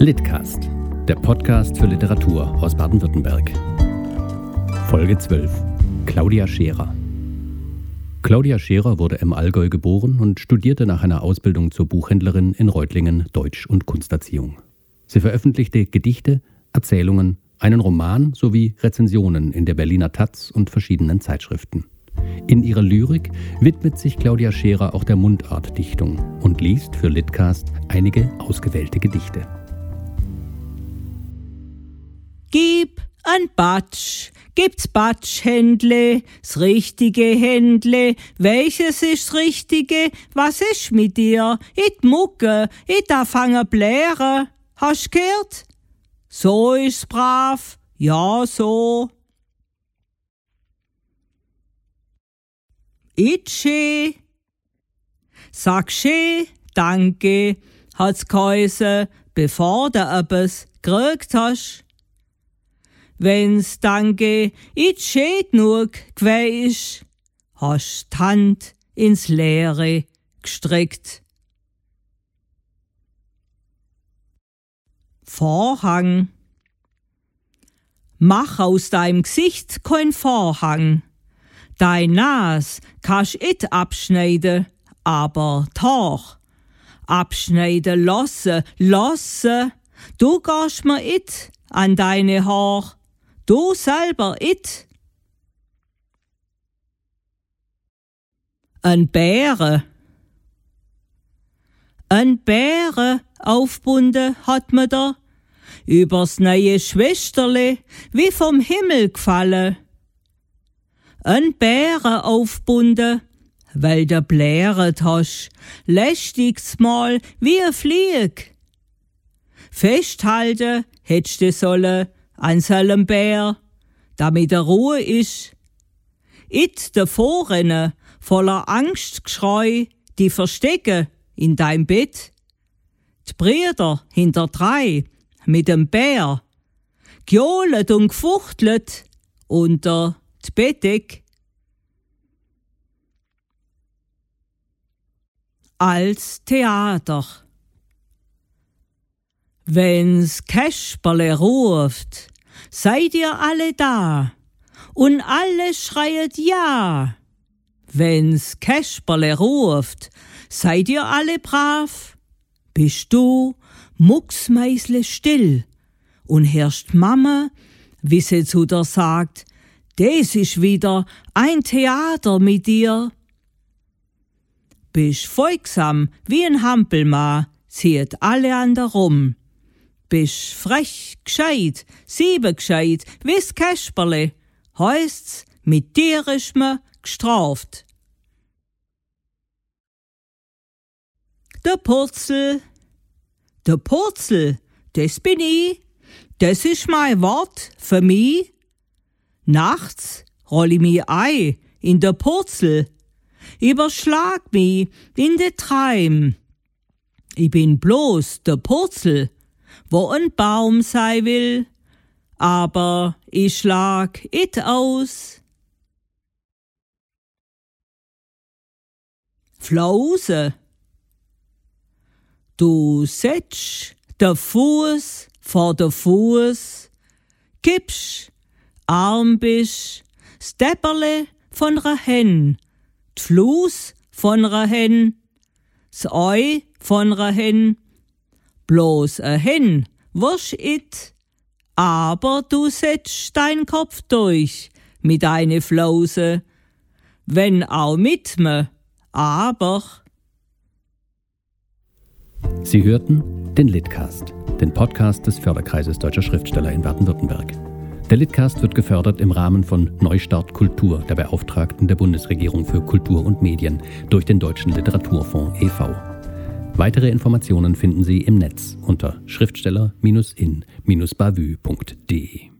Litcast, der Podcast für Literatur aus Baden-Württemberg. Folge 12. Claudia Scherer. Claudia Scherer wurde im Allgäu geboren und studierte nach einer Ausbildung zur Buchhändlerin in Reutlingen Deutsch- und Kunsterziehung. Sie veröffentlichte Gedichte, Erzählungen, einen Roman sowie Rezensionen in der Berliner Taz und verschiedenen Zeitschriften. In ihrer Lyrik widmet sich Claudia Scherer auch der Mundartdichtung und liest für Litcast einige ausgewählte Gedichte. Gib ein Batsch, gibt's Batschhändle, s richtige Händle, welches ist richtige, was ist mit dir? It mucke, it da fange bläre, hast gehört? So ist's brav, ja so. Itsche, sag schee, danke, hat's geheißen, bevor du etwas gekriegt hast wenn's danke it schee genug g'wei isch, hast Hand ins Leere gestreckt. Vorhang Mach aus deinem Gesicht kein Vorhang. Dein Nas kasch it abschneiden, aber toch. Abschneiden losse, losse, du gehst mir it an deine Haar. Du selber it. Ein Bäre. Ein Bäre aufbunden hat me da, übers neue Schwesterle, wie vom Himmel gefallen. Ein Bäre aufbunden, weil der bläret hast, lästigs mal wie a Flieg. Festhalten hättst du sollen, seinem Bär, damit er Ruhe ist. It de Vorrennen voller Angstgeschrei, die verstecke in dein Bett. Die Brüder hinter drei mit dem Bär, gejohlet und gefuchtelt unter d Bettdeck. Als Theater. Wenn's Käsperle ruft, seid ihr alle da und alle schreiet ja. Wenn's Käsperle ruft, seid ihr alle brav. Bist du mucksmeisle still und hörst Mama, wie sie zu dir sagt, des ist wieder ein Theater mit dir. Bist folgsam wie ein Hampelma, zieht alle an der rum bist frech, gescheit, sieben gescheit, wie's Käsperle, heisst's, mit dir ist me gestraft. Der Purzel, der Purzel, das bin ich, das ist mein Wort für mich. Nachts roll ich mi ei in der Purzel, überschlag mi in de Treim. Ich bin bloß der Purzel, wo ein Baum sei will, aber ich schlag it aus. Flause, du setsch der Fuß vor der Fuß, kippsch, arm bisch, stepperle von ra Hen, d'Flus von ra Hen, s'Eu von ra Hen, bloß a hin, wusch it, aber du setzt dein Kopf durch mit deine Flause, wenn auch mit me, aber. Sie hörten den Litcast, den Podcast des Förderkreises Deutscher Schriftsteller in Baden-Württemberg. Der Litcast wird gefördert im Rahmen von Neustart Kultur, der Beauftragten der Bundesregierung für Kultur und Medien, durch den Deutschen Literaturfonds e.V. Weitere Informationen finden Sie im Netz unter schriftsteller-in-bavü.de.